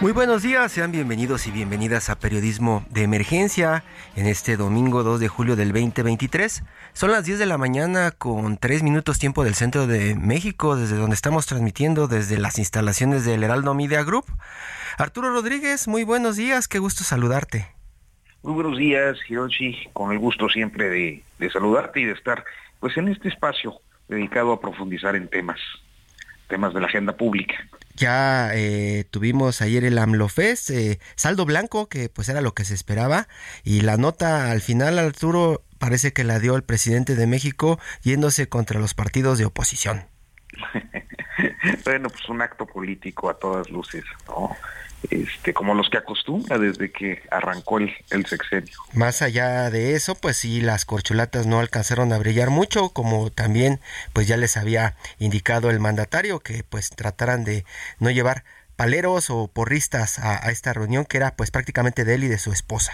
Muy buenos días, sean bienvenidos y bienvenidas a Periodismo de Emergencia en este domingo 2 de julio del 2023. Son las 10 de la mañana con 3 minutos tiempo del centro de México, desde donde estamos transmitiendo desde las instalaciones del Heraldo Media Group. Arturo Rodríguez, muy buenos días, qué gusto saludarte. Muy buenos días, Hiroshi, con el gusto siempre de, de saludarte y de estar pues en este espacio dedicado a profundizar en temas, temas de la agenda pública. Ya eh, tuvimos ayer el AMLOFES, eh, saldo blanco, que pues era lo que se esperaba, y la nota al final, Arturo, parece que la dio el presidente de México yéndose contra los partidos de oposición. bueno, pues un acto político a todas luces, ¿no? este, como los que acostumbra desde que arrancó el, el, sexenio. Más allá de eso, pues sí, las corchulatas no alcanzaron a brillar mucho, como también pues ya les había indicado el mandatario que pues trataran de no llevar paleros o porristas a, a esta reunión que era pues prácticamente de él y de su esposa.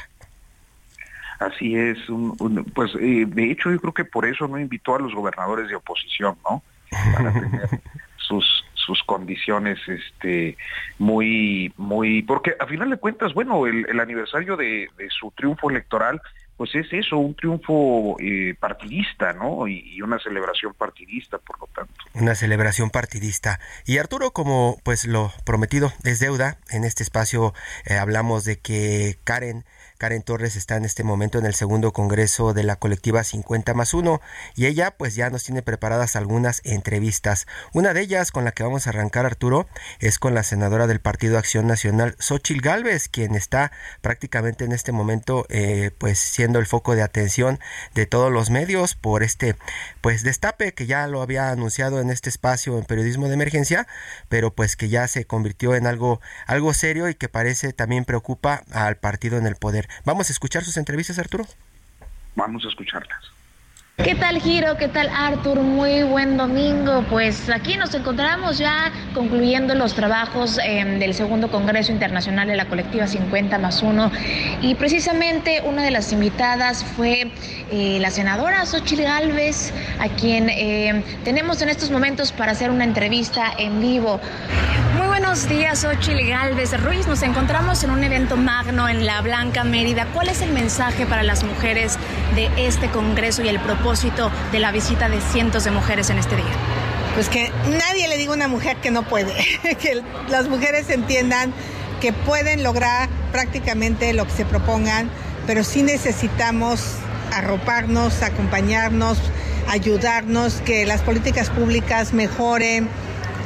Así es, un, un, pues eh, de hecho yo creo que por eso no invitó a los gobernadores de oposición, ¿no? Para tener sus sus condiciones este muy muy porque a final de cuentas bueno el, el aniversario de, su triunfo electoral pues es eso un triunfo eh, partidista no y, y, una celebración partidista por lo tanto. Una celebración partidista. Y Arturo como pues lo prometido es deuda en este espacio eh, hablamos de que Karen Karen Torres está en este momento en el segundo congreso de la colectiva 50 más 1 y ella pues ya nos tiene preparadas algunas entrevistas. Una de ellas con la que vamos a arrancar Arturo es con la senadora del Partido Acción Nacional Xochil Gálvez, quien está prácticamente en este momento eh, pues siendo el foco de atención de todos los medios por este pues destape que ya lo había anunciado en este espacio en periodismo de emergencia, pero pues que ya se convirtió en algo algo serio y que parece también preocupa al partido en el poder. ¿Vamos a escuchar sus entrevistas, Arturo? Vamos a escucharlas. ¿Qué tal Giro? ¿Qué tal Artur? Muy buen domingo. Pues aquí nos encontramos ya concluyendo los trabajos eh, del segundo Congreso Internacional de la Colectiva 50 más 1 y precisamente una de las invitadas fue eh, la senadora Xochitl Galvez, a quien eh, tenemos en estos momentos para hacer una entrevista en vivo. Muy buenos días, Xochitl Galvez Ruiz. Nos encontramos en un evento magno en La Blanca, Mérida. ¿Cuál es el mensaje para las mujeres de este Congreso y el propósito de la visita de cientos de mujeres en este día? Pues que nadie le diga a una mujer que no puede, que las mujeres entiendan que pueden lograr prácticamente lo que se propongan, pero sí necesitamos arroparnos, acompañarnos, ayudarnos, que las políticas públicas mejoren,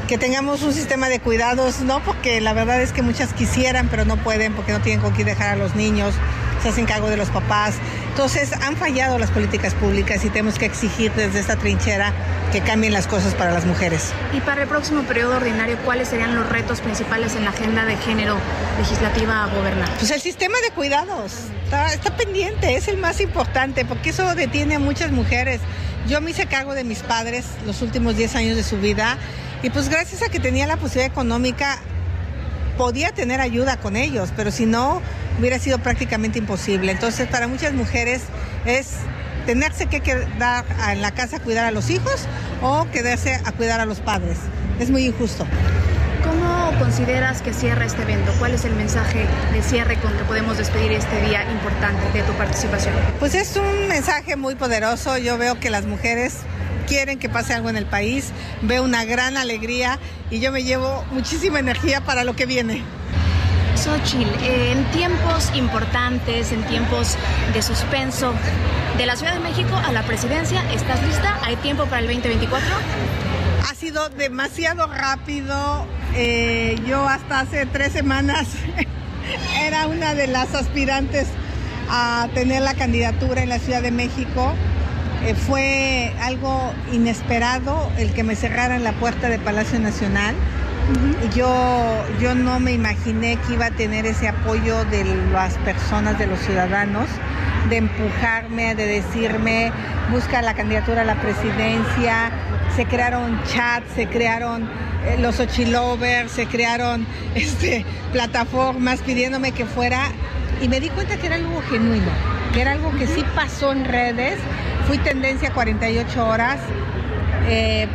que tengamos un sistema de cuidados, no porque la verdad es que muchas quisieran, pero no pueden porque no tienen con quién dejar a los niños, se hacen cargo de los papás. Entonces han fallado las políticas públicas y tenemos que exigir desde esta trinchera que cambien las cosas para las mujeres. Y para el próximo periodo ordinario, ¿cuáles serían los retos principales en la agenda de género legislativa a gobernar? Pues el sistema de cuidados está, está pendiente, es el más importante porque eso detiene a muchas mujeres. Yo me hice cargo de mis padres los últimos 10 años de su vida y pues gracias a que tenía la posibilidad económica podía tener ayuda con ellos, pero si no hubiera sido prácticamente imposible. Entonces para muchas mujeres es tenerse que quedar en la casa a cuidar a los hijos o quedarse a cuidar a los padres. Es muy injusto. ¿Cómo consideras que cierra este evento? ¿Cuál es el mensaje de cierre con que podemos despedir este día importante de tu participación? Pues es un mensaje muy poderoso. Yo veo que las mujeres quieren que pase algo en el país, veo una gran alegría y yo me llevo muchísima energía para lo que viene. Xochitl, en tiempos importantes, en tiempos de suspenso, de la Ciudad de México a la presidencia, ¿estás lista? ¿Hay tiempo para el 2024? Ha sido demasiado rápido. Eh, yo hasta hace tres semanas era una de las aspirantes a tener la candidatura en la Ciudad de México. Eh, fue algo inesperado el que me cerraran la puerta de Palacio Nacional. Yo, yo no me imaginé que iba a tener ese apoyo de las personas, de los ciudadanos, de empujarme, de decirme, busca la candidatura a la presidencia. Se crearon chats, se crearon eh, los Ochilovers, se crearon este, plataformas pidiéndome que fuera. Y me di cuenta que era algo genuino, que era algo que sí pasó en redes. Fui tendencia 48 horas. Eh,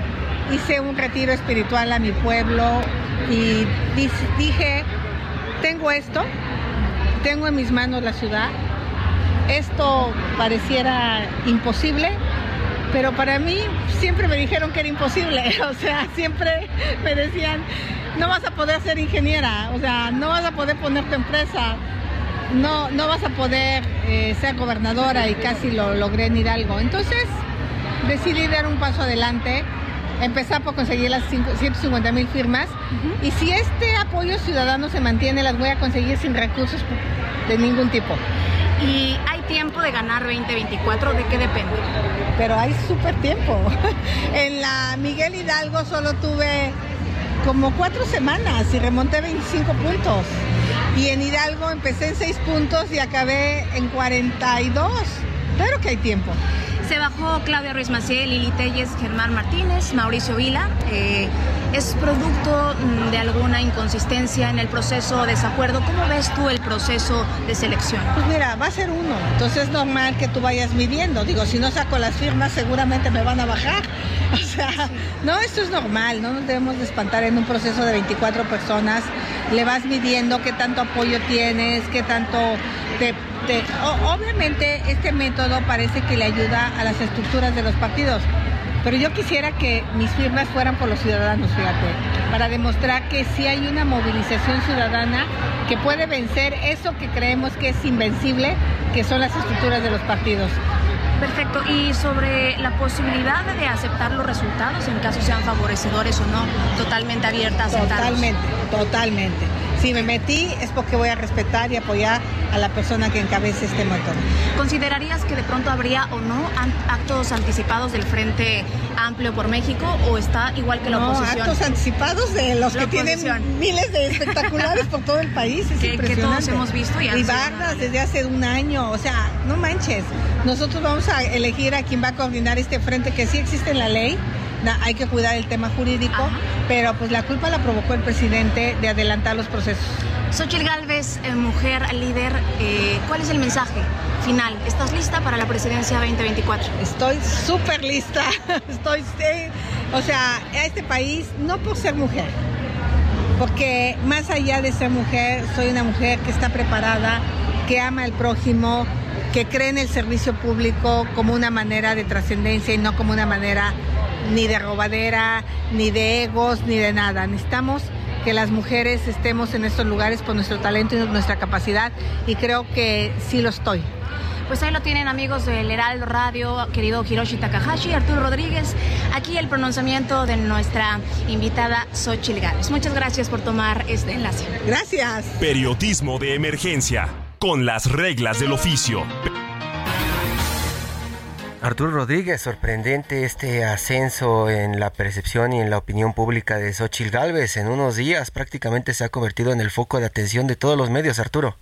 hice un retiro espiritual a mi pueblo y dije, tengo esto, tengo en mis manos la ciudad, esto pareciera imposible, pero para mí siempre me dijeron que era imposible, o sea, siempre me decían, no vas a poder ser ingeniera, o sea, no vas a poder poner tu empresa, no, no vas a poder eh, ser gobernadora y casi lo logré en Hidalgo. Entonces decidí dar un paso adelante empezar por conseguir las 150 mil firmas. Y si este apoyo ciudadano se mantiene, las voy a conseguir sin recursos de ningún tipo. ¿Y hay tiempo de ganar 2024? ¿De qué depende? Pero hay súper tiempo. en la Miguel Hidalgo solo tuve como cuatro semanas y remonté 25 puntos. Y en Hidalgo empecé en 6 puntos y acabé en 42. Claro que hay tiempo. Se bajó Claudia Ruiz Maciel, Lili Telles, Germán Martínez, Mauricio Vila. Eh, ¿Es producto mm, de alguna inconsistencia en el proceso o desacuerdo? ¿Cómo ves tú el proceso de selección? Pues mira, va a ser uno. Entonces es normal que tú vayas midiendo. Digo, si no saco las firmas, seguramente me van a bajar. O sea, no, esto es normal. No nos debemos de espantar en un proceso de 24 personas. Le vas midiendo qué tanto apoyo tienes, qué tanto te obviamente este método parece que le ayuda a las estructuras de los partidos, pero yo quisiera que mis firmas fueran por los ciudadanos, fíjate, para demostrar que sí hay una movilización ciudadana que puede vencer eso que creemos que es invencible, que son las estructuras de los partidos. Perfecto. ¿Y sobre la posibilidad de aceptar los resultados en caso sean favorecedores o no? Totalmente abierta a aceptarlos. Totalmente, totalmente si me metí es porque voy a respetar y apoyar a la persona que encabece este motor. ¿Considerarías que de pronto habría o no actos anticipados del Frente Amplio por México o está igual que la no, oposición? actos anticipados de los que tienen miles de espectaculares por todo el país, es que, que todos hemos visto y, y desde hace un año, o sea, no manches. Nosotros vamos a elegir a quien va a coordinar este frente que sí existe en la ley hay que cuidar el tema jurídico, pero pues la culpa la provocó el presidente de adelantar los procesos. Xochitl Galvez, eh, mujer líder, eh, ¿cuál es el mensaje final? ¿Estás lista para la presidencia 2024? Estoy súper lista. Estoy, o sea, a este país, no por ser mujer, porque más allá de ser mujer, soy una mujer que está preparada, que ama al prójimo, que cree en el servicio público como una manera de trascendencia y no como una manera ni de robadera, ni de egos, ni de nada. Necesitamos que las mujeres estemos en estos lugares por nuestro talento y nuestra capacidad y creo que sí lo estoy. Pues ahí lo tienen amigos del Heraldo Radio, querido Hiroshi Takahashi, Arturo Rodríguez. Aquí el pronunciamiento de nuestra invitada Xochitl Gálvez. Muchas gracias por tomar este enlace. Gracias. Periodismo de emergencia, con las reglas del oficio. Arturo Rodríguez, sorprendente este ascenso en la percepción y en la opinión pública de Xochitl Gálvez. En unos días prácticamente se ha convertido en el foco de atención de todos los medios, Arturo.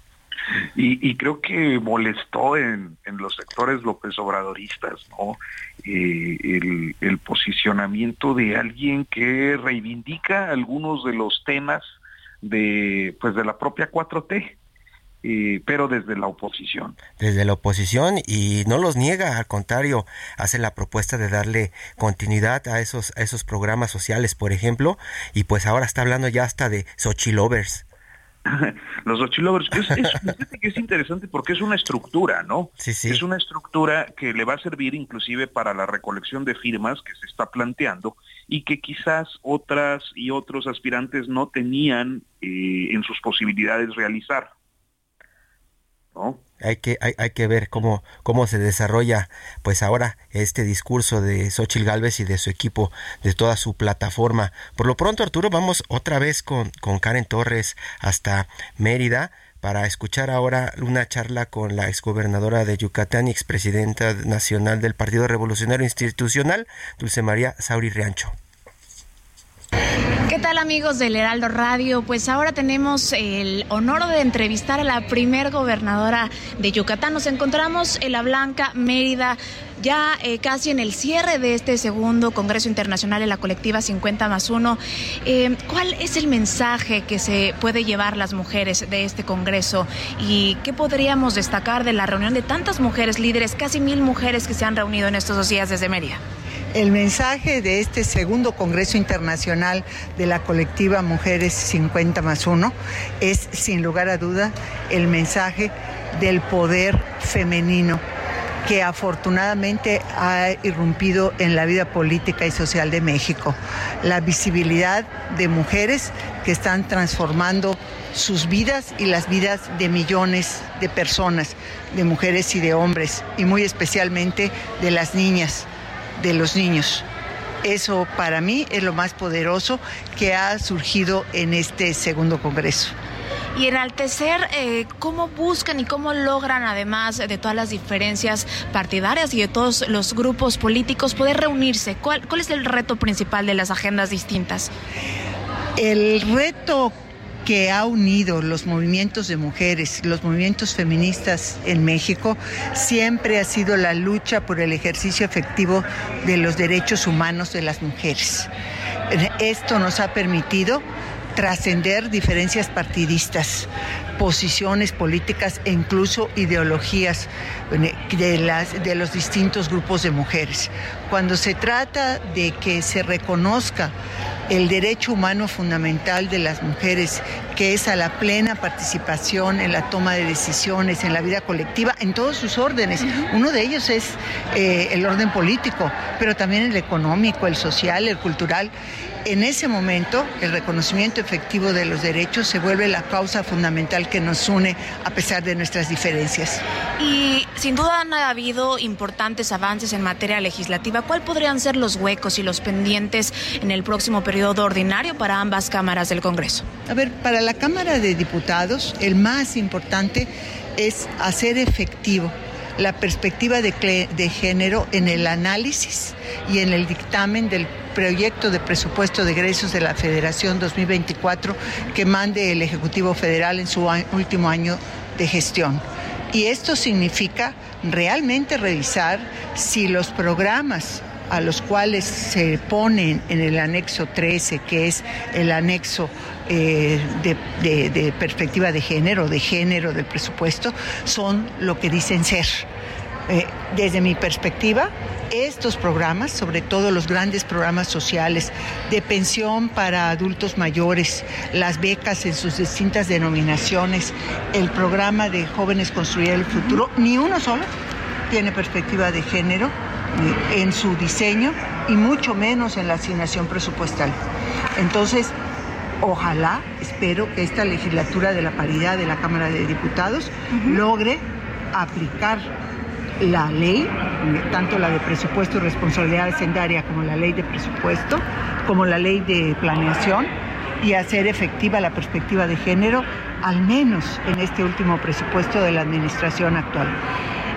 Y, creo que molestó en, los sectores López Obradoristas, ¿no? Eh, el, el posicionamiento de alguien que reivindica algunos de los temas de, pues, de la propia 4T pero desde la oposición. Desde la oposición y no los niega, al contrario, hace la propuesta de darle continuidad a esos, a esos programas sociales, por ejemplo, y pues ahora está hablando ya hasta de Sochi Lovers. los Xochilovers. Es, es, que es interesante porque es una estructura, ¿no? Sí, sí. Es una estructura que le va a servir inclusive para la recolección de firmas que se está planteando y que quizás otras y otros aspirantes no tenían eh, en sus posibilidades realizar. Hay que, hay, hay, que ver cómo, cómo se desarrolla pues ahora este discurso de Xochil Gálvez y de su equipo, de toda su plataforma. Por lo pronto, Arturo, vamos otra vez con, con Karen Torres hasta Mérida para escuchar ahora una charla con la exgobernadora de Yucatán y expresidenta nacional del Partido Revolucionario Institucional, Dulce María Sauri Riancho. ¿Qué tal amigos del Heraldo Radio? Pues ahora tenemos el honor de entrevistar a la primer gobernadora de Yucatán. Nos encontramos en La Blanca, Mérida, ya eh, casi en el cierre de este segundo Congreso Internacional en la colectiva 50 más 1. Eh, ¿Cuál es el mensaje que se puede llevar las mujeres de este Congreso? ¿Y qué podríamos destacar de la reunión de tantas mujeres líderes, casi mil mujeres que se han reunido en estos dos días desde Mérida? El mensaje de este segundo Congreso Internacional de la colectiva Mujeres 50 más 1 es, sin lugar a duda, el mensaje del poder femenino que afortunadamente ha irrumpido en la vida política y social de México. La visibilidad de mujeres que están transformando sus vidas y las vidas de millones de personas, de mujeres y de hombres, y muy especialmente de las niñas de los niños. Eso para mí es lo más poderoso que ha surgido en este segundo Congreso. Y enaltecer eh, cómo buscan y cómo logran, además de todas las diferencias partidarias y de todos los grupos políticos, poder reunirse. ¿Cuál, cuál es el reto principal de las agendas distintas? El reto que ha unido los movimientos de mujeres, los movimientos feministas en México, siempre ha sido la lucha por el ejercicio efectivo de los derechos humanos de las mujeres. Esto nos ha permitido trascender diferencias partidistas, posiciones políticas e incluso ideologías de, las, de los distintos grupos de mujeres. Cuando se trata de que se reconozca el derecho humano fundamental de las mujeres, que es a la plena participación en la toma de decisiones, en la vida colectiva, en todos sus órdenes. Uno de ellos es eh, el orden político, pero también el económico, el social, el cultural. En ese momento, el reconocimiento efectivo de los derechos se vuelve la causa fundamental que nos une a pesar de nuestras diferencias. Y sin duda han habido importantes avances en materia legislativa. ¿Cuáles podrían ser los huecos y los pendientes en el próximo periodo ordinario para ambas cámaras del Congreso? A ver, para la Cámara de Diputados, el más importante es hacer efectivo la perspectiva de, género en el análisis y en el dictamen del proyecto de presupuesto de egresos de la Federación 2024 que mande el Ejecutivo Federal en su último año de gestión. Y esto significa realmente revisar si los programas a los cuales se ponen en el anexo 13, que es el anexo eh, de, perspectiva de género, de género del presupuesto, son lo que dicen ser. Eh, desde mi perspectiva, estos programas, sobre todo los grandes programas sociales de pensión para adultos mayores, las becas en sus distintas denominaciones, el programa de jóvenes construir el futuro, ni uno solo tiene perspectiva de género eh, en su diseño y mucho menos en la asignación presupuestal. Entonces, ojalá, espero que esta legislatura de la paridad de la Cámara de Diputados logre aplicar la ley, tanto la de presupuesto y responsabilidad hacendaria como la ley de presupuesto, como la ley de planeación, y hacer efectiva la perspectiva de género, al menos en este último presupuesto de la administración actual.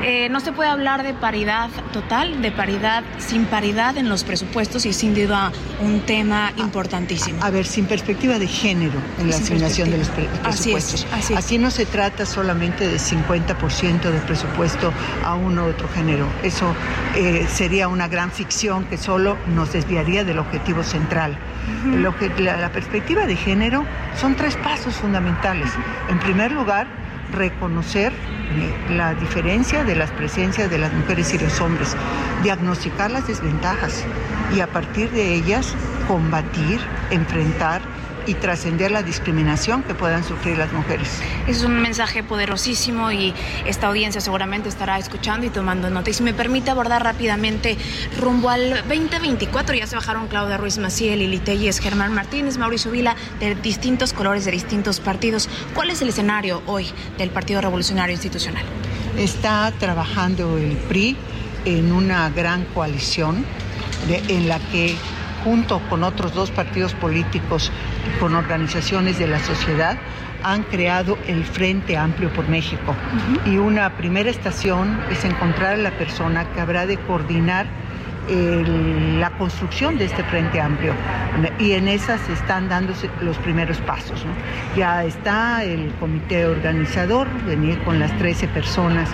Eh, no se puede hablar de paridad total, de paridad sin paridad en los presupuestos y sin duda un tema importantísimo. A, ver, sin perspectiva de género en la asignación de los presupuestos. Así es, Aquí no se trata solamente de 50% de presupuesto a uno u otro género. Eso eh, sería una gran ficción que solo nos desviaría del objetivo central. la perspectiva de género son tres pasos fundamentales. En primer lugar, reconocer eh, la diferencia de las presencias de las mujeres y los hombres, diagnosticar las desventajas y a partir de ellas combatir, enfrentar y trascender la discriminación que puedan sufrir las mujeres. Es un mensaje poderosísimo y esta audiencia seguramente estará escuchando y tomando nota. Y si me permite abordar rápidamente rumbo al 2024, ya se bajaron Claudia Ruiz Maciel, Lili Telles, Germán Martínez, Mauricio Vila, de distintos colores, de distintos partidos. ¿Cuál es el escenario hoy del Partido Revolucionario Institucional? Está trabajando el PRI en una gran coalición en la que junto con otros dos partidos políticos y con organizaciones de la sociedad, han creado el Frente Amplio por México. Y una primera estación es encontrar a la persona que habrá de coordinar la construcción de este Frente Amplio. Y en esas están dándose los primeros pasos. Ya está el comité organizador, venir con las 13 personas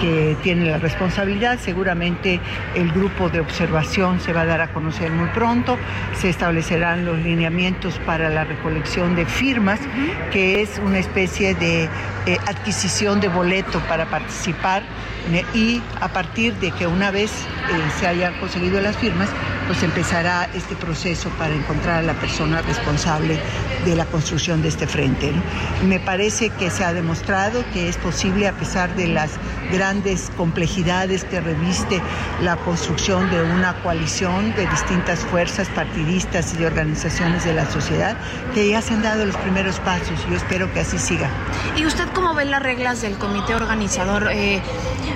que tiene la responsabilidad. Seguramente el grupo de observación se va a dar a conocer muy pronto. Se establecerán los lineamientos para la recolección de firmas, que es una especie de eh, adquisición de boleto para participar y a partir de que una vez eh, se hayan conseguido las firmas, pues empezará este proceso para encontrar a la persona responsable de la construcción de este frente. Me parece que se ha demostrado que es posible, a pesar de las grandes complejidades que reviste la construcción de una coalición de distintas fuerzas partidistas y de organizaciones de la sociedad, que ya se han dado los primeros pasos. Yo espero que así siga. ¿Y usted cómo ve las reglas del comité organizador? Eh,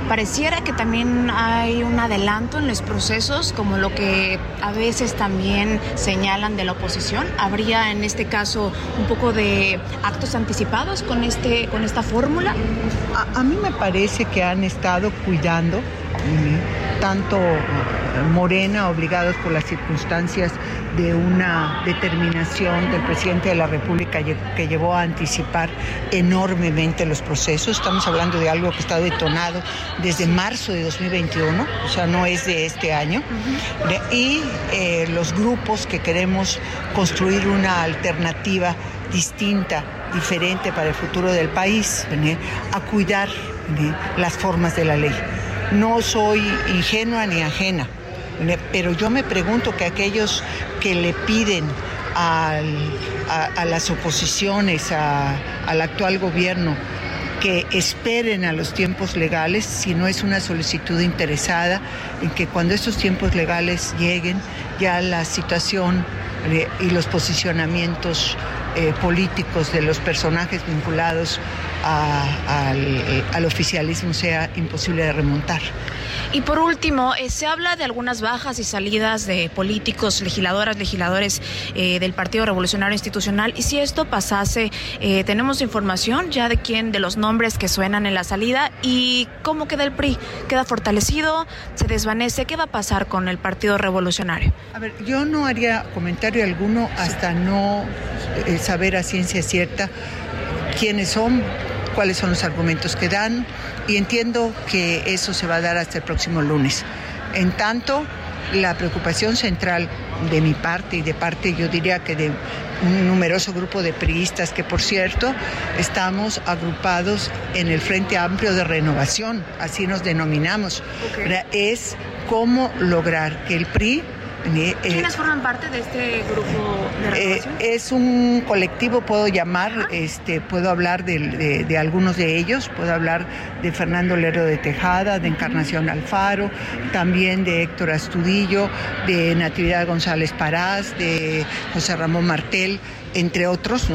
pareciera que también hay un adelanto en los procesos, como lo que a veces también señalan de la oposición. ¿Habría en este caso un poco de actos anticipados con, este, con esta fórmula? A, mí me parece que han estado cuidando tanto Morena, obligados por las circunstancias de una determinación del presidente de la República que llevó a anticipar enormemente los procesos. Estamos hablando de algo que está detonado desde marzo de 2021, o sea, no es de este año. Y eh, los grupos que queremos construir una alternativa distinta, diferente para el futuro del país, a cuidar las formas de la ley. No soy ingenua ni ajena pero yo me pregunto que aquellos que le piden a, las oposiciones, al actual gobierno, que esperen a los tiempos legales, si no es una solicitud interesada, en que cuando estos tiempos legales lleguen, ya la situación eh, y los posicionamientos eh, políticos de los personajes vinculados al oficialismo sea imposible de remontar. Y por último, eh, se habla de algunas bajas y salidas de políticos, legisladoras, legisladores eh, del Partido Revolucionario Institucional. Y si esto pasase, eh, tenemos información ya de quién, de los nombres que suenan en la salida y cómo queda el PRI. ¿Queda fortalecido? ¿Se desvanece? ¿Qué va a pasar con el Partido Revolucionario? A ver, yo no haría comentario alguno hasta no saber a ciencia cierta quiénes son, cuáles son los argumentos que dan y entiendo que eso se va a dar hasta el próximo lunes. En tanto, la preocupación central de mi parte y de parte, yo diría que de un numeroso grupo de priistas que, por cierto, estamos agrupados en el Frente Amplio de Renovación, así nos denominamos, es cómo lograr que el PRI eh, ¿Quiénes forman parte de este grupo de eh, renovación? es un colectivo, puedo llamar, este, puedo hablar de, algunos de ellos, puedo hablar de Fernando Lero de Tejada, de Encarnación Alfaro, también de Héctor Astudillo, de Natividad González Parás, de José Ramón Martel entre otros,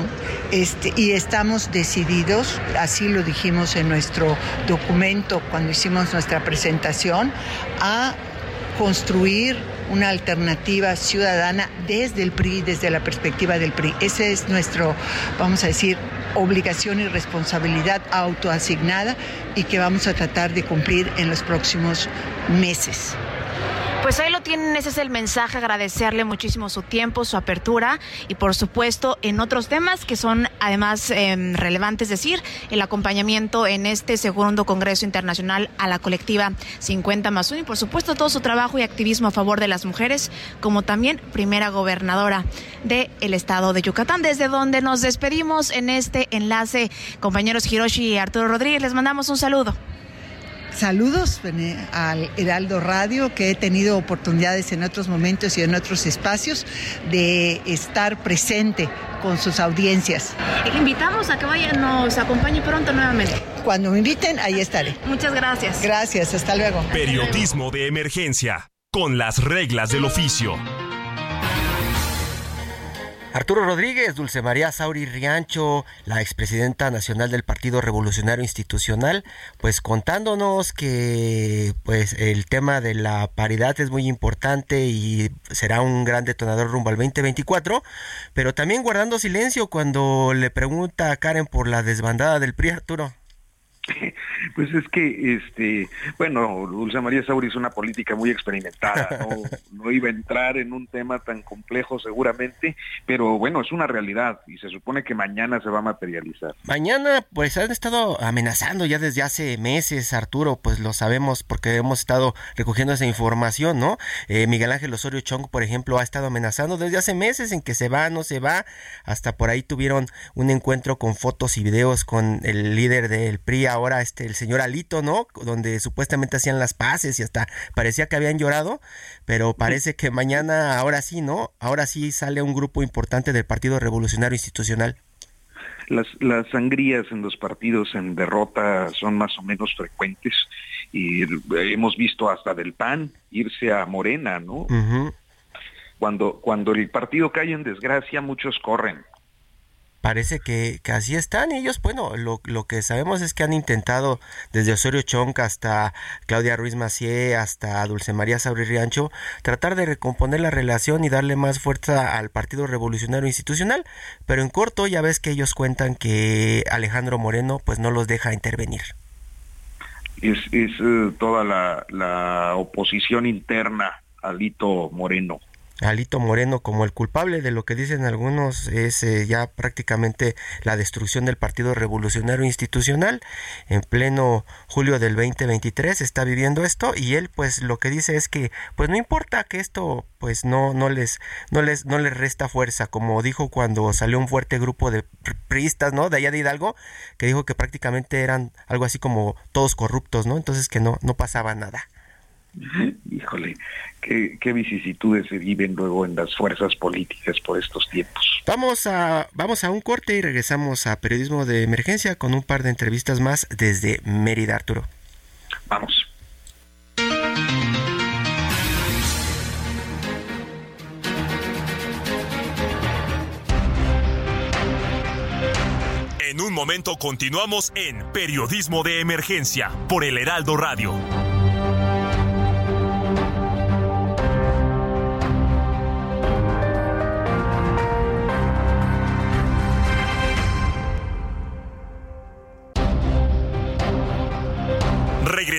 este, y estamos decididos, así lo dijimos en nuestro documento cuando hicimos nuestra presentación, a construir una alternativa ciudadana desde el PRI, desde la perspectiva del PRI. Esa es nuestro, vamos a decir, obligación y responsabilidad autoasignada y que vamos a tratar de cumplir en los próximos meses. Pues ahí lo tienen, ese es el mensaje, agradecerle muchísimo su tiempo, su apertura y por supuesto en otros temas que son además em, relevantes decir, el acompañamiento en este segundo Congreso Internacional a la colectiva 50 más 1 y por supuesto todo su trabajo y activismo a favor de las mujeres, como también primera gobernadora del estado de Yucatán, desde donde nos despedimos en este enlace, compañeros Hiroshi y Arturo Rodríguez, les mandamos un saludo. Saludos al Heraldo Radio, que he tenido oportunidades en otros momentos y en otros espacios de estar presente con sus audiencias. Invitamos a que vaya, nos acompañe pronto nuevamente. Cuando me inviten, ahí estaré. Muchas gracias. Gracias, hasta luego. Periodismo de emergencia, con las reglas del oficio. Arturo Rodríguez, Dulce María Sauri Riancho, la expresidenta nacional del Partido Revolucionario Institucional, pues contándonos que pues el tema de la paridad es muy importante y será un gran detonador rumbo al 2024, pero también guardando silencio cuando le pregunta a Karen por la desbandada del PRI, Arturo. Pues es que, este, bueno, Dulce María Sauri es una política muy experimentada, ¿no? iba a entrar en un tema tan complejo seguramente, pero bueno, es una realidad y se supone que mañana se va a materializar. Mañana, pues han estado amenazando ya desde hace meses, Arturo, pues lo sabemos porque hemos estado recogiendo esa información, ¿no? Eh, Miguel Ángel Osorio Chong, por ejemplo, ha estado amenazando desde hace meses en que se va, no se va, hasta por ahí tuvieron un encuentro con fotos y videos con el líder del PRI ahora este el señor Alito, ¿no? Donde supuestamente hacían las paces y hasta parecía que habían llorado, pero parece que mañana ahora sí, ¿no? Ahora sí sale un grupo importante del Partido Revolucionario Institucional. Las, las sangrías en los partidos en derrota son más o menos frecuentes y hemos visto hasta del PAN irse a Morena, ¿no? Cuando, cuando el partido cae en desgracia, muchos corren parece que, que, así están ellos. Bueno, lo, lo, que sabemos es que han intentado desde Osorio Chonca hasta Claudia Ruiz Macié, hasta Dulce María Sabri Riancho, tratar de recomponer la relación y darle más fuerza al Partido Revolucionario Institucional. Pero en corto ya ves que ellos cuentan que Alejandro Moreno pues no los deja intervenir. Es, es eh, toda la, la oposición interna a Lito Moreno. Alito Moreno como el culpable de lo que dicen algunos es eh, ya prácticamente la destrucción del Partido Revolucionario Institucional. En pleno julio del 2023 está viviendo esto y él pues lo que dice es que pues no importa que esto pues no no les no les no les resta fuerza. Como dijo cuando salió un fuerte grupo de priistas no de allá de Hidalgo que dijo que prácticamente eran algo así como todos corruptos no entonces que no no pasaba nada Híjole, qué, vicisitudes se viven luego en las fuerzas políticas por estos tiempos. Vamos a, vamos a un corte y regresamos a Periodismo de Emergencia con un par de entrevistas más desde Mérida, Arturo. Vamos. En un momento continuamos en Periodismo de Emergencia por el Heraldo Radio.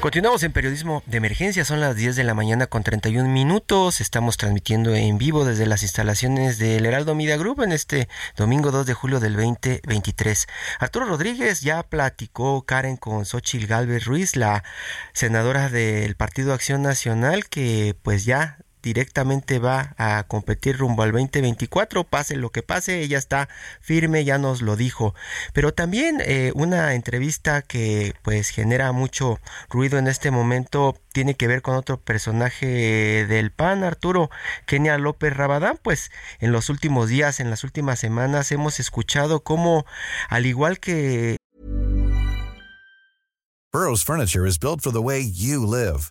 Continuamos en periodismo de emergencia, son las 10 de la mañana con 31 minutos, estamos transmitiendo en vivo desde las instalaciones del Heraldo Media Group en este domingo 2 de julio del 2023. Arturo Rodríguez ya platicó Karen con Xochil Galvez Ruiz, la senadora del Partido Acción Nacional, que pues ya directamente va a competir rumbo al 2024, pase lo que pase, ella está firme, ya nos lo dijo. Pero también eh, una entrevista que pues genera mucho ruido en este momento tiene que ver con otro personaje del PAN, Arturo, Kenia López Rabadán, pues en los últimos días, en las últimas semanas hemos escuchado cómo al igual que Burroughs Furniture is built for the way you live.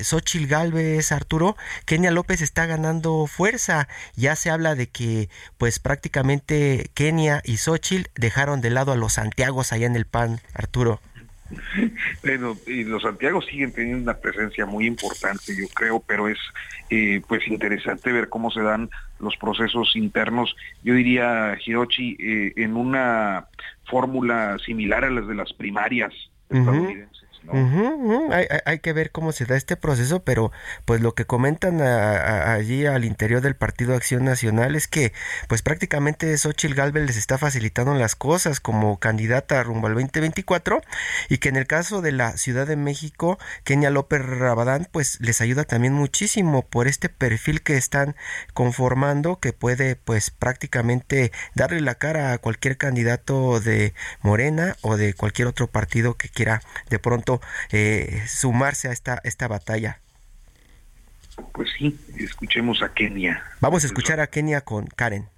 Xochil Galvez, Arturo, Kenia López está ganando fuerza. Ya se habla de que, pues prácticamente Kenia y Xochil dejaron de lado a los Santiagos allá en el PAN, Arturo. Bueno, y los Santiago siguen teniendo una presencia muy importante, yo creo, pero es eh, pues interesante ver cómo se dan los procesos internos. Yo diría, Hirochi, eh, en una fórmula similar a las de las primarias estadounidenses. Hay, que ver cómo se da este proceso, pero pues lo que comentan allí al interior del Partido Acción Nacional es que pues prácticamente Xochitl Galvez les está facilitando las cosas como candidata rumbo al 2024 y que en el caso de la Ciudad de México, Kenia López Rabadán pues les ayuda también muchísimo por este perfil que están conformando que puede pues prácticamente darle la cara a cualquier candidato de Morena o de cualquier otro partido que quiera de pronto eh, sumarse a esta, esta batalla. Pues sí, escuchemos a Kenia. Vamos a escuchar a Kenia con Karen.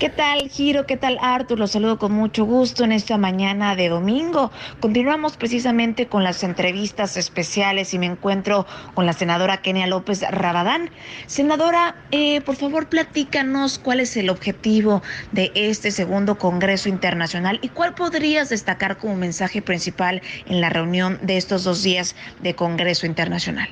¿Qué tal, Giro? ¿Qué tal, Arthur? Los saludo con mucho gusto en esta mañana de domingo. Continuamos precisamente con las entrevistas especiales y me encuentro con la senadora Kenia López Rabadán. Senadora, eh, por favor, platícanos cuál es el objetivo de este segundo Congreso Internacional y cuál podrías destacar como mensaje principal en la reunión de estos dos días de Congreso Internacional.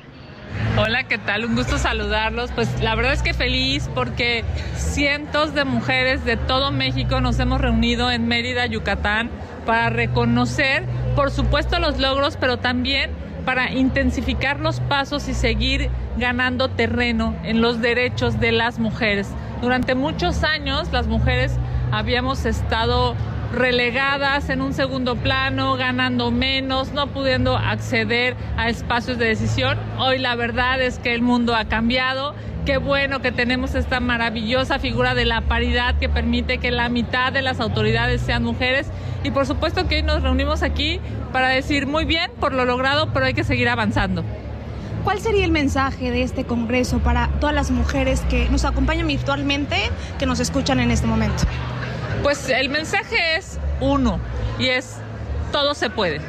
Hola, ¿qué tal? Un gusto saludarlos. Pues la verdad es que feliz porque cientos de mujeres de todo México nos hemos reunido en Mérida, Yucatán, para reconocer, por supuesto, los logros, pero también para intensificar los pasos y seguir ganando terreno en los derechos de las mujeres. Durante muchos años las mujeres habíamos estado relegadas en un segundo plano, ganando menos, no pudiendo acceder a espacios de decisión. Hoy la verdad es que el mundo ha cambiado. Qué bueno que tenemos esta maravillosa figura de la paridad que permite que la mitad de las autoridades sean mujeres. Y por supuesto que hoy nos reunimos aquí para decir muy bien por lo logrado, pero hay que seguir avanzando. ¿Cuál sería el mensaje de este Congreso para todas las mujeres que nos acompañan virtualmente, que nos escuchan en este momento? Pues el mensaje es uno y es todo se puede.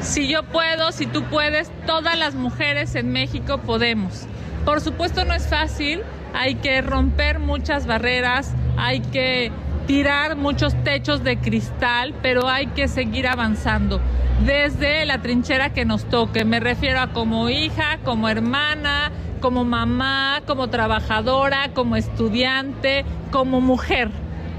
Si yo puedo, si tú puedes, todas las mujeres en México podemos. Por supuesto no es fácil, hay que romper muchas barreras, hay que tirar muchos techos de cristal, pero hay que seguir avanzando desde la trinchera que nos toque. Me refiero a como hija, como hermana, como mamá, como trabajadora, como estudiante, como mujer.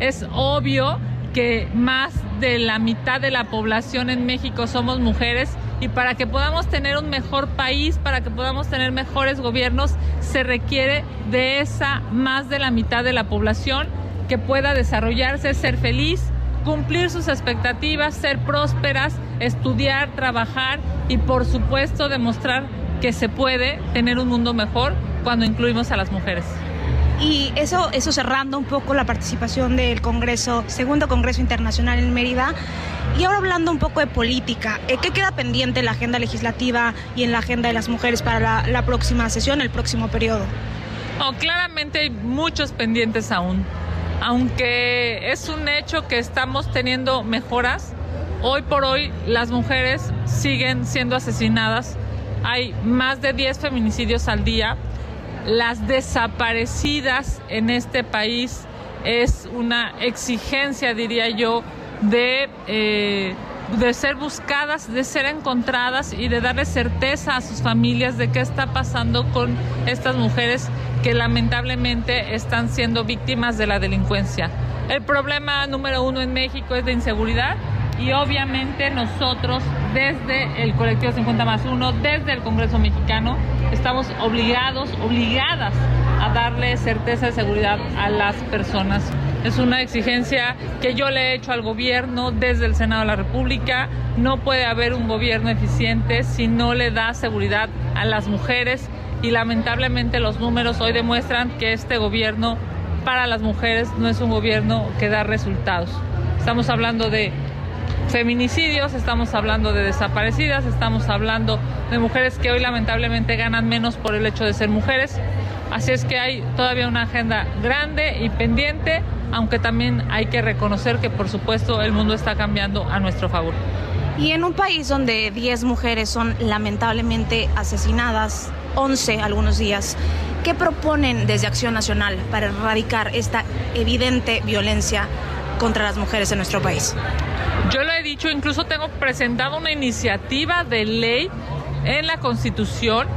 Es obvio que más de la mitad de la población en México somos mujeres y para que podamos tener un mejor país, para que podamos tener mejores gobiernos, se requiere de esa más de la mitad de la población que pueda desarrollarse, ser feliz, cumplir sus expectativas, ser prósperas, estudiar, trabajar y por supuesto demostrar que se puede tener un mundo mejor cuando incluimos a las mujeres. Y eso, eso cerrando un poco la participación del Congreso, segundo Congreso Internacional en Mérida. Y ahora hablando un poco de política, eh, ¿qué queda pendiente en la agenda legislativa y en la agenda de las mujeres para la, próxima sesión, el próximo periodo? Oh, claramente hay muchos pendientes aún. Aunque es un hecho que estamos teniendo mejoras, hoy por hoy las mujeres siguen siendo asesinadas. Hay más de 10 feminicidios al día las desaparecidas en este país es una exigencia, diría yo, de, eh, de ser buscadas, de ser encontradas y de darle certeza a sus familias de qué está pasando con estas mujeres que lamentablemente están siendo víctimas de la delincuencia. El problema número uno en México es de inseguridad y obviamente nosotros desde el colectivo 50 más 1, desde el Congreso mexicano, estamos obligados, obligadas a darle certeza de seguridad a las personas. Es una exigencia que yo le he hecho al gobierno desde el Senado de la República. No puede haber un gobierno eficiente si no le da seguridad a las mujeres y lamentablemente los números hoy demuestran que este gobierno para las mujeres no es un gobierno que da resultados. Estamos hablando de feminicidios, estamos hablando de desaparecidas, estamos hablando de mujeres que hoy lamentablemente ganan menos por el hecho de ser mujeres. Así es que hay todavía una agenda grande y pendiente, aunque también hay que reconocer que por supuesto el mundo está cambiando a nuestro favor. Y en un país donde 10 mujeres son lamentablemente asesinadas, 11 algunos días, ¿qué proponen desde Acción Nacional para erradicar esta evidente violencia contra las mujeres en nuestro país? Yo lo he dicho, incluso tengo presentado una iniciativa de ley en la Constitución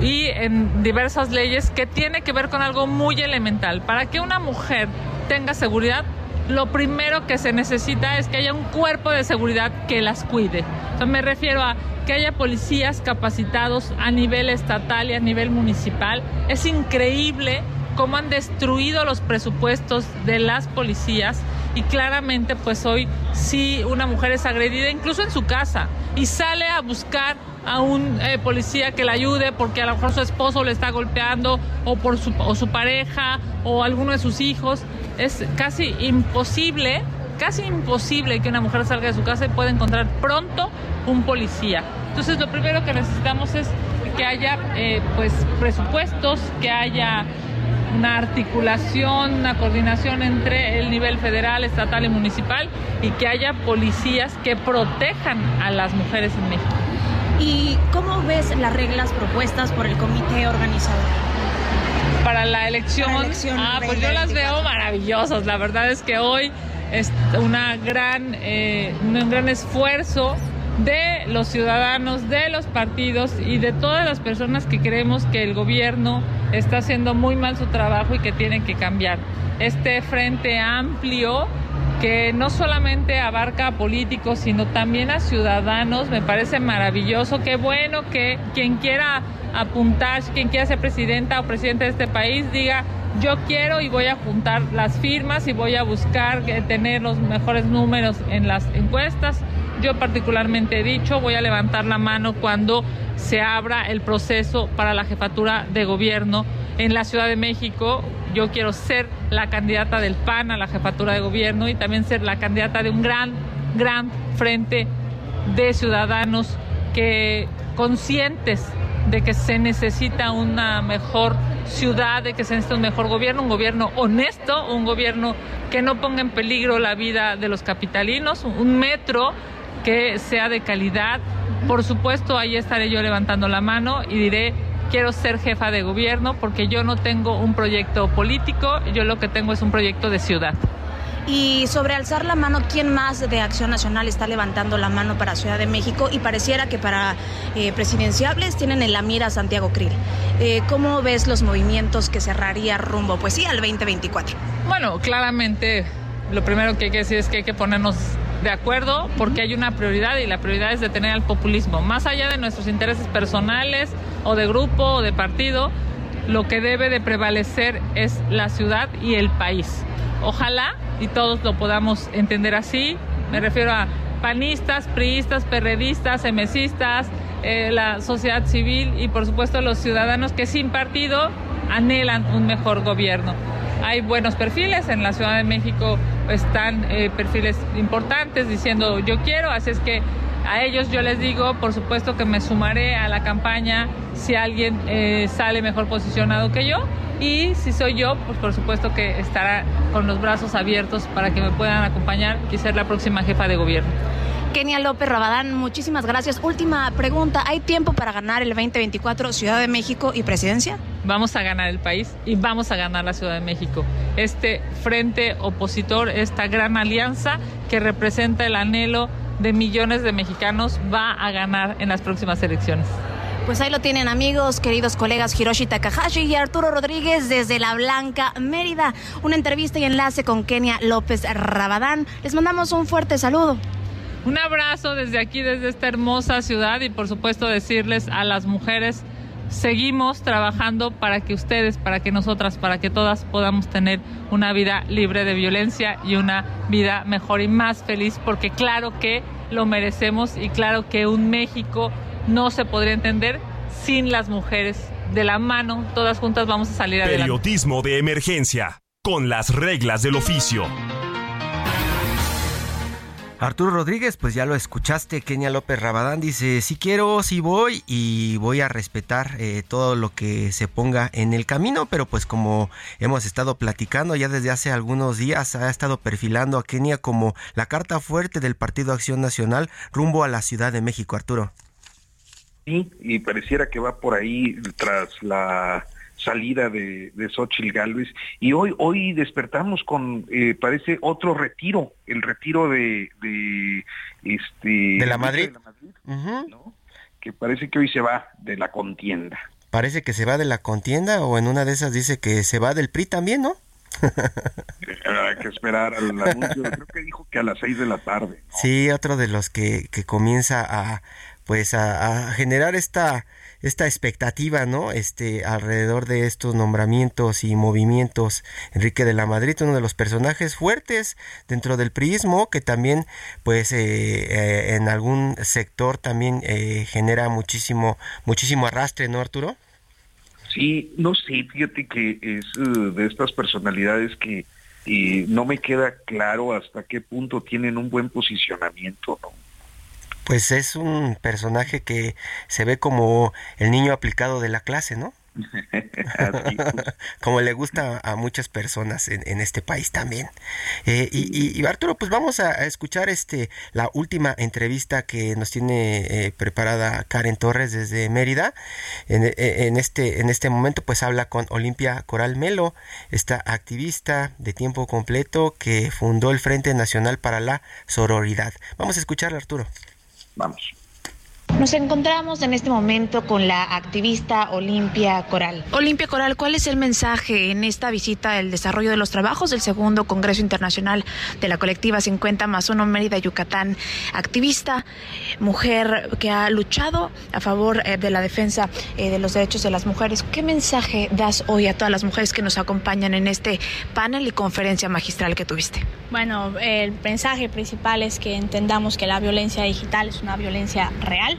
y en diversas leyes que tiene que ver con algo muy elemental. Para que una mujer tenga seguridad, lo primero que se necesita es que haya un cuerpo de seguridad que las cuide. me refiero a que haya policías capacitados a nivel estatal y a nivel municipal. Es increíble cómo han destruido los presupuestos de las policías y claramente pues hoy si una mujer es agredida incluso en su casa y sale a buscar a un eh, policía que la ayude porque a lo mejor su esposo le está golpeando o por su pareja o alguno de sus hijos. Es casi imposible casi imposible que una mujer salga de su casa y pueda encontrar pronto un policía. Entonces lo primero que necesitamos es que haya eh, pues presupuestos que haya una articulación, una coordinación entre el nivel federal, estatal y municipal y que haya policías que protejan a las mujeres en México. ¿Y cómo ves las reglas propuestas por el comité organizador? Para la elección, ah, pues yo las veo maravillosas. La verdad es que hoy es una gran, eh, un gran esfuerzo de los ciudadanos, de los partidos y de todas las personas que creemos que el gobierno está haciendo muy mal su trabajo y que tiene que cambiar. Este frente amplio que no solamente abarca a políticos, sino también a ciudadanos, me parece maravilloso. Qué bueno que quien quiera apuntar, quien quiera ser presidenta o presidente de este país, diga, yo quiero y voy a juntar las firmas y voy a buscar tener los mejores números en las encuestas yo particularmente he dicho, voy a levantar la mano cuando se abra el proceso para la jefatura de gobierno en la Ciudad de México. Yo quiero ser la candidata del PAN a la jefatura de gobierno y también ser la candidata de un gran, gran frente de ciudadanos que conscientes de que se necesita una mejor ciudad, de que se necesita un mejor gobierno, un gobierno honesto, un gobierno que no ponga en peligro la vida de los capitalinos, un metro que sea de calidad. Por supuesto, ahí estaré yo levantando la mano y diré, quiero ser jefa de gobierno porque yo no tengo un proyecto político, yo lo que tengo es un proyecto de ciudad. Y sobre alzar la mano, ¿quién más de Acción Nacional está levantando la mano para Ciudad de México? Y pareciera que para eh, presidenciables tienen en la mira a Santiago Krill. Eh, ¿Cómo ves los movimientos que cerraría rumbo, pues sí, al 2024? Bueno, claramente lo primero que hay que decir es que hay que ponernos de acuerdo porque hay una prioridad y la prioridad es detener al populismo. Más allá de nuestros intereses personales o de grupo o de partido, lo que debe de prevalecer es la ciudad y el país. Ojalá y todos lo podamos entender así. Me refiero a panistas, priistas, perredistas, emesistas, eh, la sociedad civil y por supuesto los ciudadanos que sin partido anhelan un mejor gobierno. Hay buenos perfiles, en la Ciudad de México están eh, perfiles importantes diciendo yo quiero, así es que a ellos yo les digo, por supuesto que me sumaré a la campaña si alguien eh, sale mejor posicionado que yo y si soy yo, pues por supuesto que estará con los brazos abiertos para que me puedan acompañar y ser la próxima jefa de gobierno. Kenia López Rabadán, muchísimas gracias. Última pregunta, ¿hay tiempo para ganar el 2024 Ciudad de México y presidencia? Vamos a ganar el país y vamos a ganar la Ciudad de México. Este frente opositor, esta gran alianza que representa el anhelo de millones de mexicanos, va a ganar en las próximas elecciones. Pues ahí lo tienen amigos, queridos colegas Hiroshi Takahashi y Arturo Rodríguez desde La Blanca, Mérida. Una entrevista y enlace con Kenia López Rabadán. Les mandamos un fuerte saludo. Un abrazo desde aquí, desde esta hermosa ciudad y por supuesto decirles a las mujeres, seguimos trabajando para que ustedes, para que nosotras, para que todas podamos tener una vida libre de violencia y una vida mejor y más feliz, porque claro que lo merecemos y claro que un México no se podría entender sin las mujeres de la mano, todas juntas vamos a salir adelante. Periodismo de emergencia, con las reglas del oficio. Arturo Rodríguez, pues ya lo escuchaste, Kenia López Rabadán dice, sí quiero, sí voy y voy a respetar eh, todo lo que se ponga en el camino, pero pues como hemos estado platicando ya desde hace algunos días, ha estado perfilando a Kenia como la carta fuerte del Partido Acción Nacional rumbo a la Ciudad de México, Arturo. Sí, y pareciera que va por ahí tras la salida de, de Xochitl Galvez y hoy hoy despertamos con eh, parece otro retiro el retiro de, de este de la Madrid, que parece que hoy se va de la contienda. Parece que se va de la contienda o en una de esas dice que se va del PRI también no hay que esperar al anuncio. Creo que dijo que a las seis de la tarde sí otro de los que, que comienza a pues a, a generar esta esta expectativa, ¿no? Este, alrededor de estos nombramientos y movimientos. Enrique de la Madrid, uno de los personajes fuertes dentro del priismo, que también, pues, eh, eh, en algún sector también eh, genera muchísimo, muchísimo arrastre, ¿no, Arturo? Sí, no sé, fíjate que es de estas personalidades que no me queda claro hasta qué punto tienen un buen posicionamiento, ¿no? Pues es un personaje que se ve como el niño aplicado de la clase, ¿no? como le gusta a muchas personas en, este país también. Eh, y, Arturo, pues vamos a, escuchar este la última entrevista que nos tiene eh, preparada Karen Torres desde Mérida. En, en, este en este momento, pues habla con Olimpia Coral Melo, esta activista de tiempo completo que fundó el Frente Nacional para la Sororidad. Vamos a escucharla, Arturo. Vamos. Nos encontramos en este momento con la activista Olimpia Coral. Olimpia Coral, ¿cuál es el mensaje en esta visita del desarrollo de los trabajos del segundo Congreso Internacional de la colectiva 50 más 1 Mérida, Yucatán? Activista, mujer que ha luchado a favor eh, de la defensa eh, de los derechos de las mujeres. ¿Qué mensaje das hoy a todas las mujeres que nos acompañan en este panel y conferencia magistral que tuviste? Bueno, el mensaje principal es que entendamos que la violencia digital es una violencia real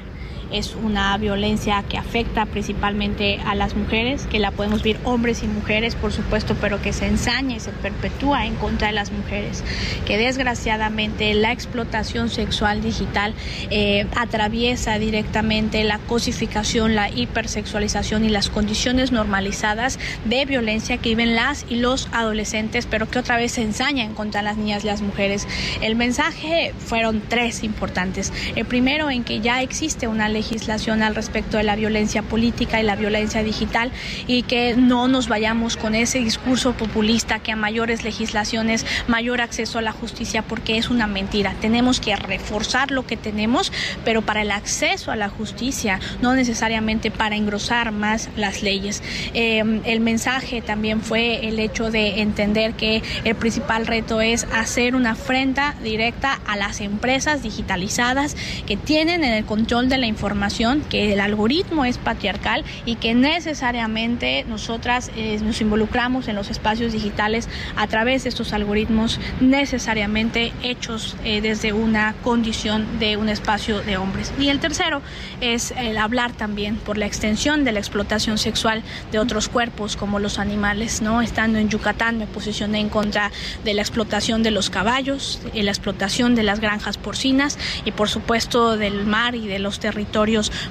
es una violencia que afecta principalmente a las mujeres, que la podemos ver hombres y mujeres, por supuesto, pero que se ensaña y se perpetúa en contra de las mujeres, que desgraciadamente la explotación sexual digital eh, atraviesa directamente la cosificación, la hipersexualización y las condiciones normalizadas de violencia que viven las y los adolescentes, pero que otra vez se ensaña en contra de las niñas y las mujeres. El mensaje fueron tres importantes. El primero en que ya existe una ley legislación al respecto de la violencia política y la violencia digital y que no nos vayamos con ese discurso populista que a mayores legislaciones, mayor acceso a la justicia, porque es una mentira. Tenemos que reforzar lo que tenemos, pero para el acceso a la justicia, no necesariamente para engrosar más las leyes. Eh, el mensaje también fue el hecho de entender que el principal reto es hacer una afrenta directa a las empresas digitalizadas que tienen en el control de la información que el algoritmo es patriarcal y que necesariamente nosotras eh, nos involucramos en los espacios digitales a través de estos algoritmos necesariamente hechos eh, desde una condición de un espacio de hombres. Y el tercero es el hablar también por la extensión de la explotación sexual de otros cuerpos como los animales, ¿no? Estando en Yucatán me posicioné en contra de la explotación de los caballos, de la explotación de las granjas porcinas y por supuesto del mar y de los territorios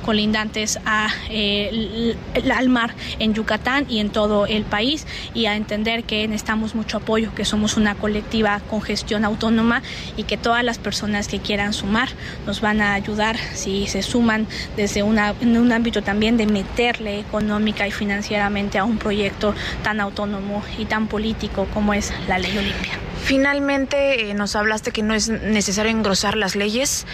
colindantes a, eh, al mar en Yucatán y en todo el país y a entender que necesitamos mucho apoyo, que somos una colectiva con gestión autónoma y que todas las personas que quieran sumar nos van a ayudar si se suman desde una, en un ámbito también de meterle económica y financieramente a un proyecto tan autónomo y tan político como es la ley Olimpia. Finalmente eh, nos hablaste que no es necesario engrosar las leyes,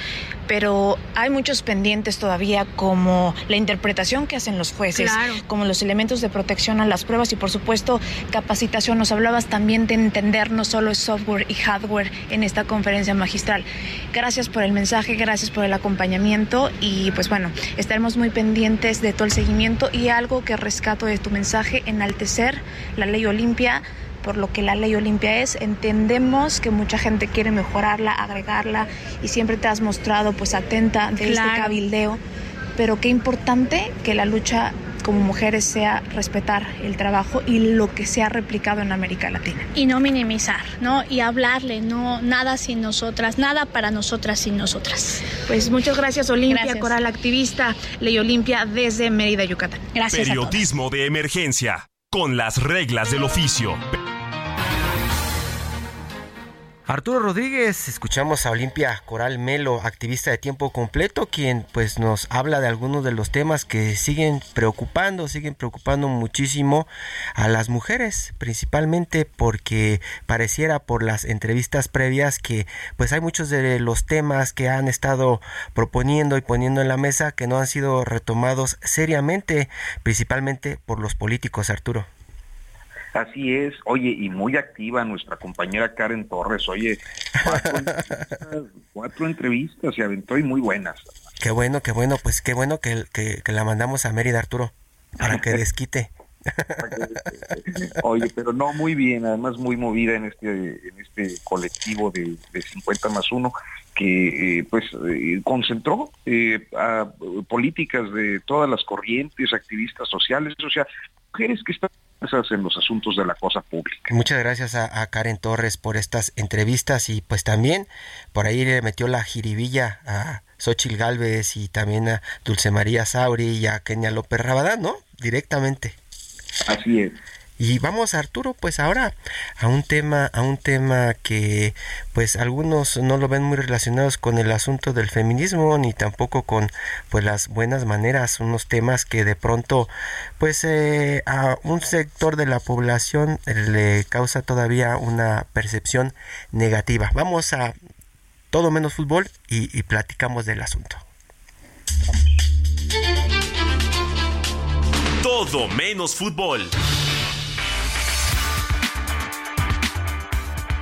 pero hay muchos pendientes todavía como la interpretación que hacen los jueces, como los elementos de protección a las pruebas y por supuesto capacitación. Nos hablabas también de entender no solo el software y hardware en esta conferencia magistral. Gracias por el mensaje, gracias por el acompañamiento y pues bueno, estaremos muy pendientes de todo el seguimiento y algo que rescato de tu mensaje, enaltecer la ley Olimpia por lo que la ley Olimpia es. Entendemos que mucha gente quiere mejorarla, agregarla y siempre te has mostrado pues atenta de este cabildeo, pero qué importante que la lucha como mujeres sea respetar el trabajo y lo que se ha replicado en América Latina. Y no minimizar, ¿no? Y hablarle, no nada sin nosotras, nada para nosotras sin nosotras. Pues muchas gracias Olimpia, coral activista, Ley Olimpia desde Mérida, Yucatán. Gracias. Periodismo de emergencia, con las reglas del oficio. Arturo Rodríguez, escuchamos a Olimpia Coral Melo, activista de tiempo completo, quien pues nos habla de algunos de los temas que siguen preocupando, siguen preocupando muchísimo a las mujeres, principalmente porque pareciera por las entrevistas previas que pues hay muchos de los temas que han estado proponiendo y poniendo en la mesa que no han sido retomados seriamente, principalmente por los políticos, Arturo. Así es, oye, y muy activa nuestra compañera Karen Torres, oye, cuatro entrevistas, cuatro entrevistas se aventó y muy buenas. Qué bueno, qué bueno, pues qué bueno que, que, que la mandamos a Mérida, Arturo, para que desquite. Oye, pero no, muy bien, además muy movida en este, en este colectivo de, de 50 más 1 que eh, pues eh, concentró eh, a políticas de todas las corrientes, activistas sociales, o sea, mujeres que están en los asuntos de la cosa pública. Muchas gracias a, Karen Torres por estas entrevistas y pues también por ahí le metió la jiribilla a Xochil Gálvez y también a Dulce María Sauri y a Kenia López Rabadán, ¿no? Directamente. Así es. Y vamos Arturo, pues ahora a un tema, a un tema que pues algunos no lo ven muy relacionados con el asunto del feminismo ni tampoco con pues las buenas maneras, unos temas que de pronto pues eh, a un sector de la población le causa todavía una percepción negativa. Vamos a todo menos fútbol y, y platicamos del asunto. Todo menos fútbol.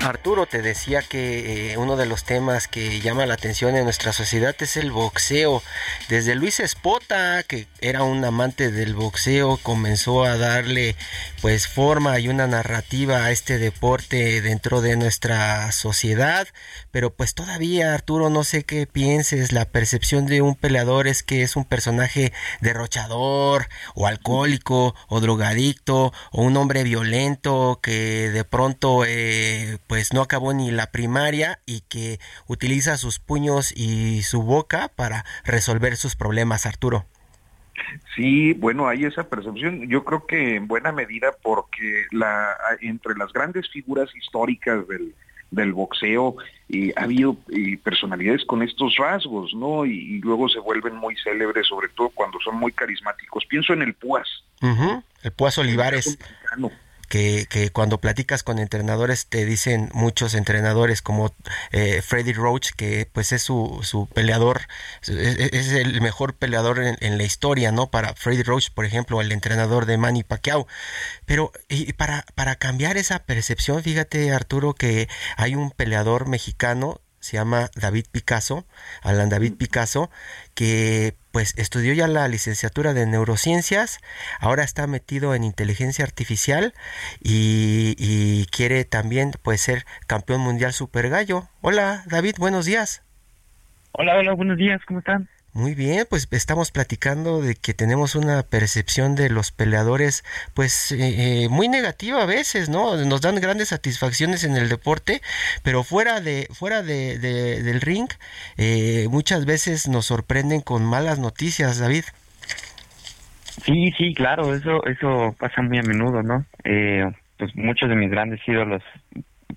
Arturo, te decía que eh, uno de los temas que llama la atención en nuestra sociedad es el boxeo. Desde Luis Espota, que era un amante del boxeo, comenzó a darle pues forma y una narrativa a este deporte dentro de nuestra sociedad. Pero pues todavía, Arturo, no sé qué pienses. La percepción de un peleador es que es un personaje derrochador o alcohólico o drogadicto o un hombre violento que de pronto eh, pues no acabó ni la primaria y que utiliza sus puños y su boca para resolver sus problemas, Arturo. Sí, bueno, hay esa percepción. Yo creo que en buena medida porque la, entre las grandes figuras históricas del, del boxeo y ha habido personalidades con estos rasgos, ¿no? Y, luego se vuelven muy célebres, sobre todo cuando son muy carismáticos. Pienso en el Puas. El Puas Olivares que, que, cuando platicas con entrenadores te dicen muchos entrenadores como eh, Freddy Roach que pues es su, su peleador es, el mejor peleador en, la historia no para Freddy Roach por ejemplo el entrenador de Manny Pacquiao. Pero y para para cambiar esa percepción fíjate Arturo que hay un peleador mexicano se llama David Picasso, Alan David Picasso, que pues estudió ya la licenciatura de neurociencias, ahora está metido en inteligencia artificial y, quiere también pues ser campeón mundial super gallo. Hola David, buenos días. Hola, hola, buenos días, ¿cómo están? Muy bien, pues estamos platicando de que tenemos una percepción de los peleadores pues eh, eh, muy negativa a veces, ¿no? Nos dan grandes satisfacciones en el deporte, pero fuera de fuera de, del ring eh, muchas veces nos sorprenden con malas noticias, David. Sí, sí, claro, eso eso pasa muy a menudo, ¿no? pues muchos de mis grandes ídolos,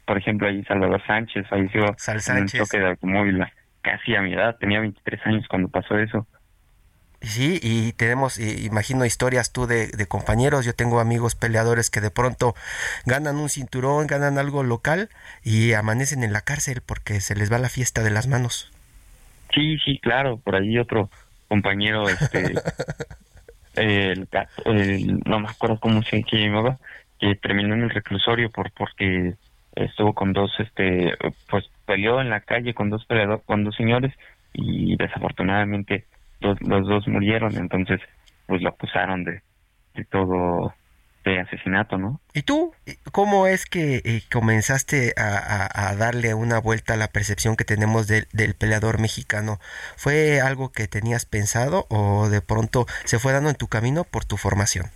por ejemplo, ahí Salvador Sánchez falleció Sal en un choque de automóvil casi a mi edad, tenía 23 años cuando pasó eso. Sí, y tenemos, imagino, historias tú de, compañeros. Yo tengo amigos peleadores que de pronto ganan un cinturón, ganan algo local y amanecen en la cárcel porque se les va la fiesta de las manos. Sí, sí, claro. Por ahí otro compañero, este, el, no me acuerdo cómo se llamaba, que terminó en el reclusorio por porque estuvo con dos, este, pues peleó en la calle con dos peleadores, con dos señores y desafortunadamente los, los dos murieron, entonces pues lo acusaron de, de todo de asesinato, ¿no? ¿Y tú cómo es que eh, comenzaste a, darle una vuelta a la percepción que tenemos del peleador mexicano? ¿Fue algo que tenías pensado o de pronto se fue dando en tu camino por tu formación?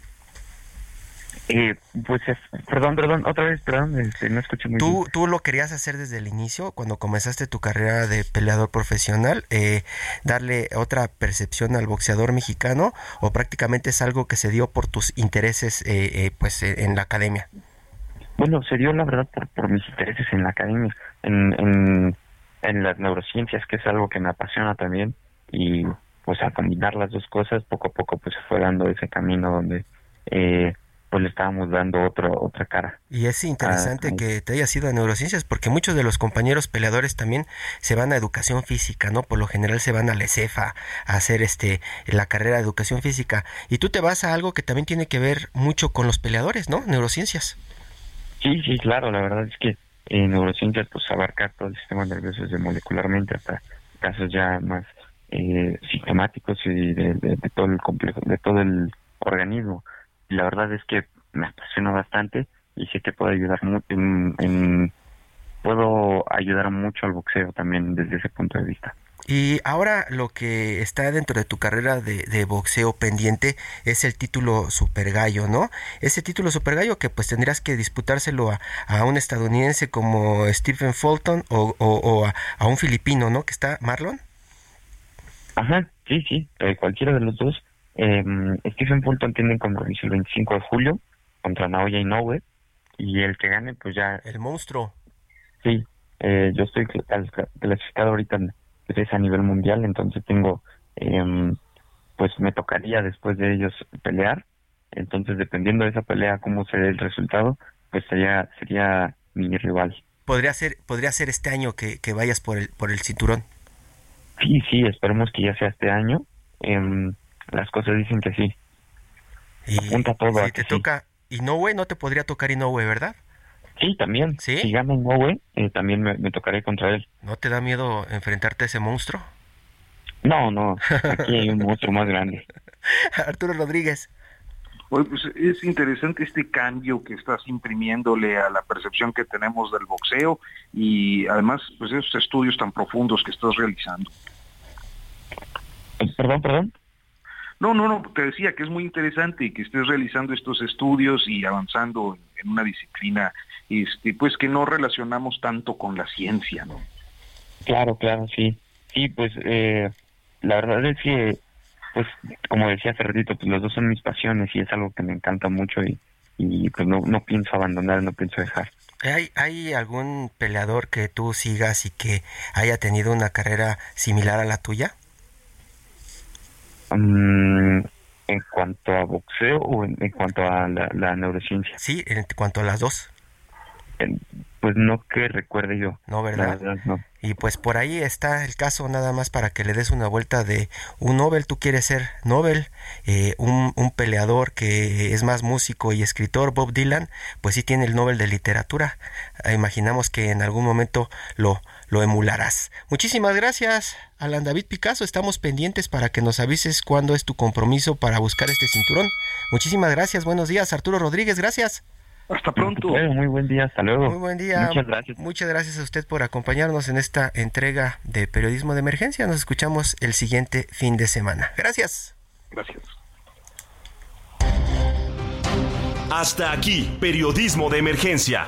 Eh, pues, perdón, perdón, otra vez, perdón, este, no escuché muy ¿Tú, ¿Tú lo querías hacer desde el inicio, cuando comenzaste tu carrera de peleador profesional, eh, darle otra percepción al boxeador mexicano o prácticamente es algo que se dio por tus intereses eh, eh pues en la academia? Bueno, se dio la verdad por, por mis intereses en la academia, en, en, en las neurociencias, que es algo que me apasiona también y pues al combinar las dos cosas, poco a poco pues se fue dando ese camino donde... Eh, pues le estábamos dando otro, otra cara. Y es interesante ah, que te hayas ido a neurociencias porque muchos de los compañeros peleadores también se van a educación física, ¿no? Por lo general se van a la ECEFA a hacer este la carrera de educación física y tú te vas a algo que también tiene que ver mucho con los peleadores, ¿no? Neurociencias. Sí, sí, claro, la verdad es que en neurociencias pues abarca todo el sistema nervioso desde molecularmente hasta casos ya más eh, sistemáticos y de, de todo el complejo, de todo el organismo la verdad es que me apasiona bastante y sé que puedo ayudar en, puedo ayudar mucho al boxeo también desde ese punto de vista. Y ahora lo que está dentro de tu carrera de, boxeo pendiente es el título Super Gallo, ¿no? Ese título Super Gallo que pues tendrías que disputárselo a, un estadounidense como Stephen Fulton o, a, un filipino, ¿no? Que está Marlon. Ajá, sí, sí, eh, cualquiera de los dos. Eh, Stephen Fulton tiene compromiso el 25 de julio contra Naoya Inoue y el que gane pues ya... El monstruo. Sí, eh, yo estoy clasificado ahorita es a nivel mundial, entonces tengo, eh, pues me tocaría después de ellos pelear, entonces dependiendo de esa pelea, cómo se el resultado, pues sería, sería mi rival. ¿Podría ser, podría ser este año que, que vayas por el, por el cinturón? Sí, sí, esperemos que ya sea este año. Eh, las cosas dicen que sí. Y Apunta todo si te toca Inoue, no te podría tocar Inoue, ¿verdad? Sí, también. ¿Sí? Si gana Inoue, eh, también me, tocaré contra él. ¿No te da miedo enfrentarte a ese monstruo? No, no. Aquí hay un monstruo más grande. Arturo Rodríguez. pues es interesante este cambio que estás imprimiéndole a la percepción que tenemos del boxeo y además pues esos estudios tan profundos que estás realizando. Eh, perdón, perdón. No, no, no, te decía que es muy interesante que estés realizando estos estudios y avanzando en una disciplina este, pues que no relacionamos tanto con la ciencia, ¿no? Claro, claro, sí. Sí, pues eh, la verdad es que, pues como decía hace pues los dos son mis pasiones y es algo que me encanta mucho y, y pues no, no pienso abandonar, no pienso dejar. ¿Hay, ¿Hay algún peleador que tú sigas y que haya tenido una carrera similar a la tuya? Mm, en cuanto a boxeo o en, cuanto a la, neurociencia. Sí, en cuanto a las dos. pues no que recuerde yo. No, ¿verdad? Y pues por ahí está el caso nada más para que le des una vuelta de un Nobel, tú quieres ser Nobel, eh, un, un, peleador que es más músico y escritor, Bob Dylan, pues sí tiene el Nobel de literatura. Imaginamos que en algún momento lo, lo emularás. Muchísimas gracias, Alan David Picasso. Estamos pendientes para que nos avises cuándo es tu compromiso para buscar este cinturón. Muchísimas gracias. Buenos días, Arturo Rodríguez. Gracias. Hasta pronto. Muy buen día, hasta luego. Muy buen día. Muchas gracias. Muchas gracias a usted por acompañarnos en esta entrega de Periodismo de Emergencia. Nos escuchamos el siguiente fin de semana. Gracias. Gracias. Hasta aquí, Periodismo de Emergencia